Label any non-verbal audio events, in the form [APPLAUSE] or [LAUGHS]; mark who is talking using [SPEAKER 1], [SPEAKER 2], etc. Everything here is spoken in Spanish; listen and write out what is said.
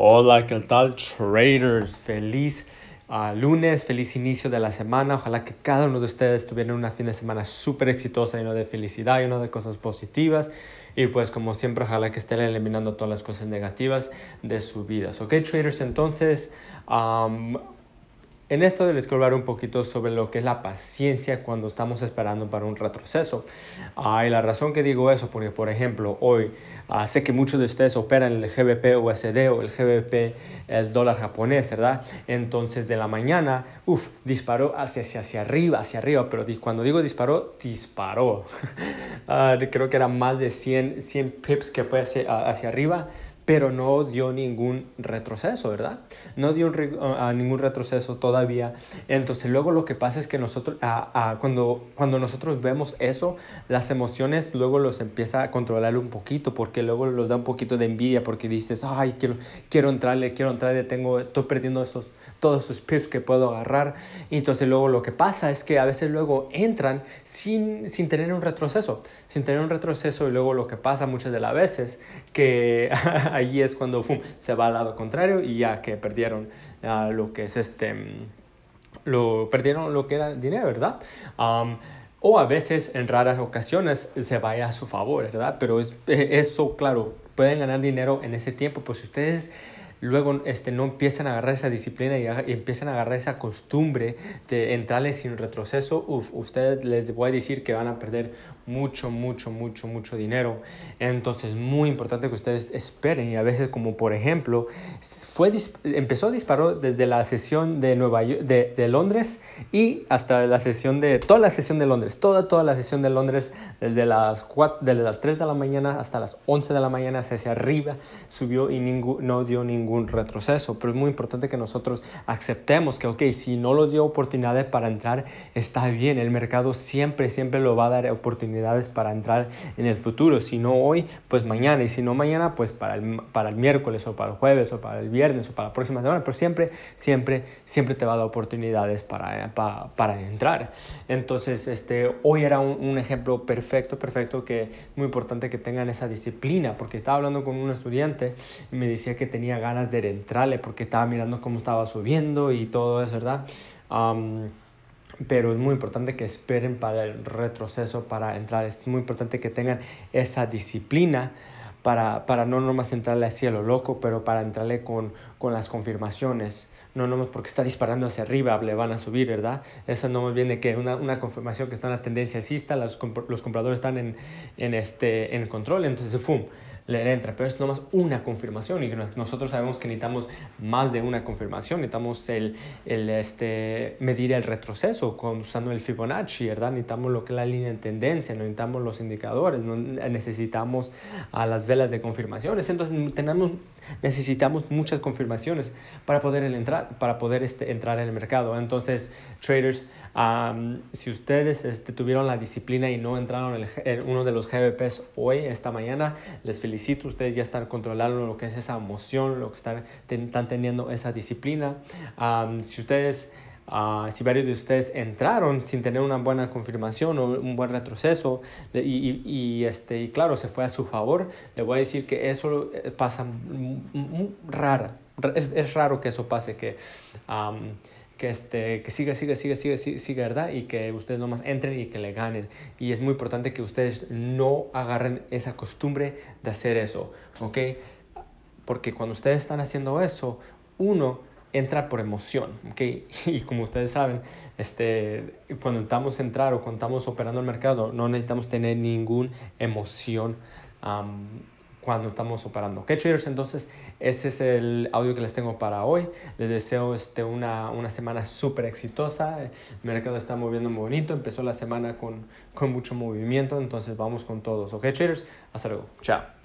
[SPEAKER 1] Hola, ¿qué tal traders? Feliz uh, lunes, feliz inicio de la semana. Ojalá que cada uno de ustedes tuviera una fin de semana súper exitosa, lleno de felicidad, lleno de cosas positivas. Y pues como siempre, ojalá que estén eliminando todas las cosas negativas de sus vidas. Ok, traders, entonces... en esto les quiero hablar un poquito sobre lo que es la paciencia cuando estamos esperando para un retroceso. Ah, y la razón que digo eso, porque por ejemplo, hoy ah, sé que muchos de ustedes operan el GBP USD o el GBP, el dólar japonés, ¿verdad? Entonces de la mañana, uff, disparó hacia, hacia, arriba, hacia arriba, pero cuando digo disparó, disparó. [LAUGHS] Ah, creo que era más de 100, 100 pips que fue hacia, hacia arriba pero no dio ningún retroceso, ¿verdad? No dio ningún retroceso todavía. Entonces luego lo que pasa es que nosotros, cuando, cuando nosotros vemos eso, las emociones luego los empieza a controlar un poquito, porque luego los da un poquito de envidia, porque dices, ay, quiero, quiero entrarle, quiero entrarle, tengo, estoy perdiendo esos, todos esos pips que puedo agarrar. Y entonces luego lo que pasa es que a veces luego entran sin, sin tener un retroceso, sin tener un retroceso y luego lo que pasa muchas de las veces que [LAUGHS] ahí es cuando se va al lado contrario y ya que perdieron uh, lo que es este, lo perdieron lo que era el dinero, ¿verdad? o a veces en raras ocasiones se vaya a su favor, ¿verdad? Pero es, eso, claro, pueden ganar dinero en ese tiempo, pues si ustedes luego este, no empiezan a agarrar esa disciplina y, empiezan a agarrar esa costumbre de entrarle sin retroceso, uf, ustedes les voy a decir que van a perder mucho, mucho, mucho, mucho dinero. Entonces, muy importante que ustedes esperen y a veces como por ejemplo, fue, empezó, disparó desde la sesión de, Nueva de, de Londres y hasta la sesión de, toda la sesión de Londres, toda, toda la sesión de Londres, desde las, 4, desde las 3 de la mañana hasta las 11 de la mañana hacia arriba, subió y ningún, no dio ningún ningún retroceso, pero es muy importante que nosotros aceptemos que, ok, si no los dio oportunidades para entrar, está bien, el mercado siempre, siempre lo va a dar oportunidades para entrar en el futuro, si no hoy, pues mañana, y si no mañana, pues para el, para el miércoles o para el jueves o para el viernes o para la próxima semana, pero siempre, siempre, siempre te va a dar oportunidades para, para, para entrar. Entonces, este, hoy era un, un ejemplo perfecto, perfecto, que es muy importante que tengan esa disciplina, porque estaba hablando con un estudiante y me decía que tenía ganas de entrarle porque estaba mirando cómo estaba subiendo y todo eso, ¿verdad? pero es muy importante que esperen para el retroceso, para entrar. Es muy importante que tengan esa disciplina para, para no nomás entrarle así a lo loco, pero para entrarle con, con las confirmaciones. No nomás porque está disparando hacia arriba le van a subir, ¿verdad? Eso no más viene que una, una confirmación que está en la tendencia asista, los, los compradores están en, en, este, en control, entonces, ¡fum! Le entra, pero es nomás una confirmación y nosotros sabemos que necesitamos más de una confirmación, necesitamos el, el este, medir el retroceso con, usando el Fibonacci, ¿verdad? Necesitamos lo que es la línea de tendencia, necesitamos los indicadores, necesitamos a las velas de confirmaciones, entonces tenemos, necesitamos muchas confirmaciones para poder entrar, para poder este, entrar en el mercado. Entonces, traders, si ustedes este, tuvieron la disciplina y no entraron en, uno de los GBPs hoy, esta mañana, les felicito. Ustedes ya están controlando lo que es esa emoción, lo que están, están teniendo esa disciplina. si ustedes... Uh, si varios de ustedes entraron sin tener una buena confirmación o un buen retroceso y, y, este, y claro, se fue a su favor, le voy a decir que eso eh, pasa rara. Es, es, raro que eso pase, que que, este, que siga, siga, siga, siga, siga, ¿verdad? Y que ustedes nomás entren y que le ganen. Y es muy importante que ustedes no agarren esa costumbre de hacer eso, ¿ok? Porque cuando ustedes están haciendo eso, uno entra por emoción, ¿ok? [LAUGHS] Y como ustedes saben, este, cuando estamos entrar o cuando estamos operando el mercado, no necesitamos tener ninguna emoción cuando estamos operando. ¿Ok, traders? Entonces, ese es el audio que les tengo para hoy. Les deseo este, una, una semana súper exitosa. El mercado está moviendo muy bonito. Empezó la semana con, con mucho movimiento. Entonces, vamos con todos. ¿Ok, traders? Hasta luego. Chao.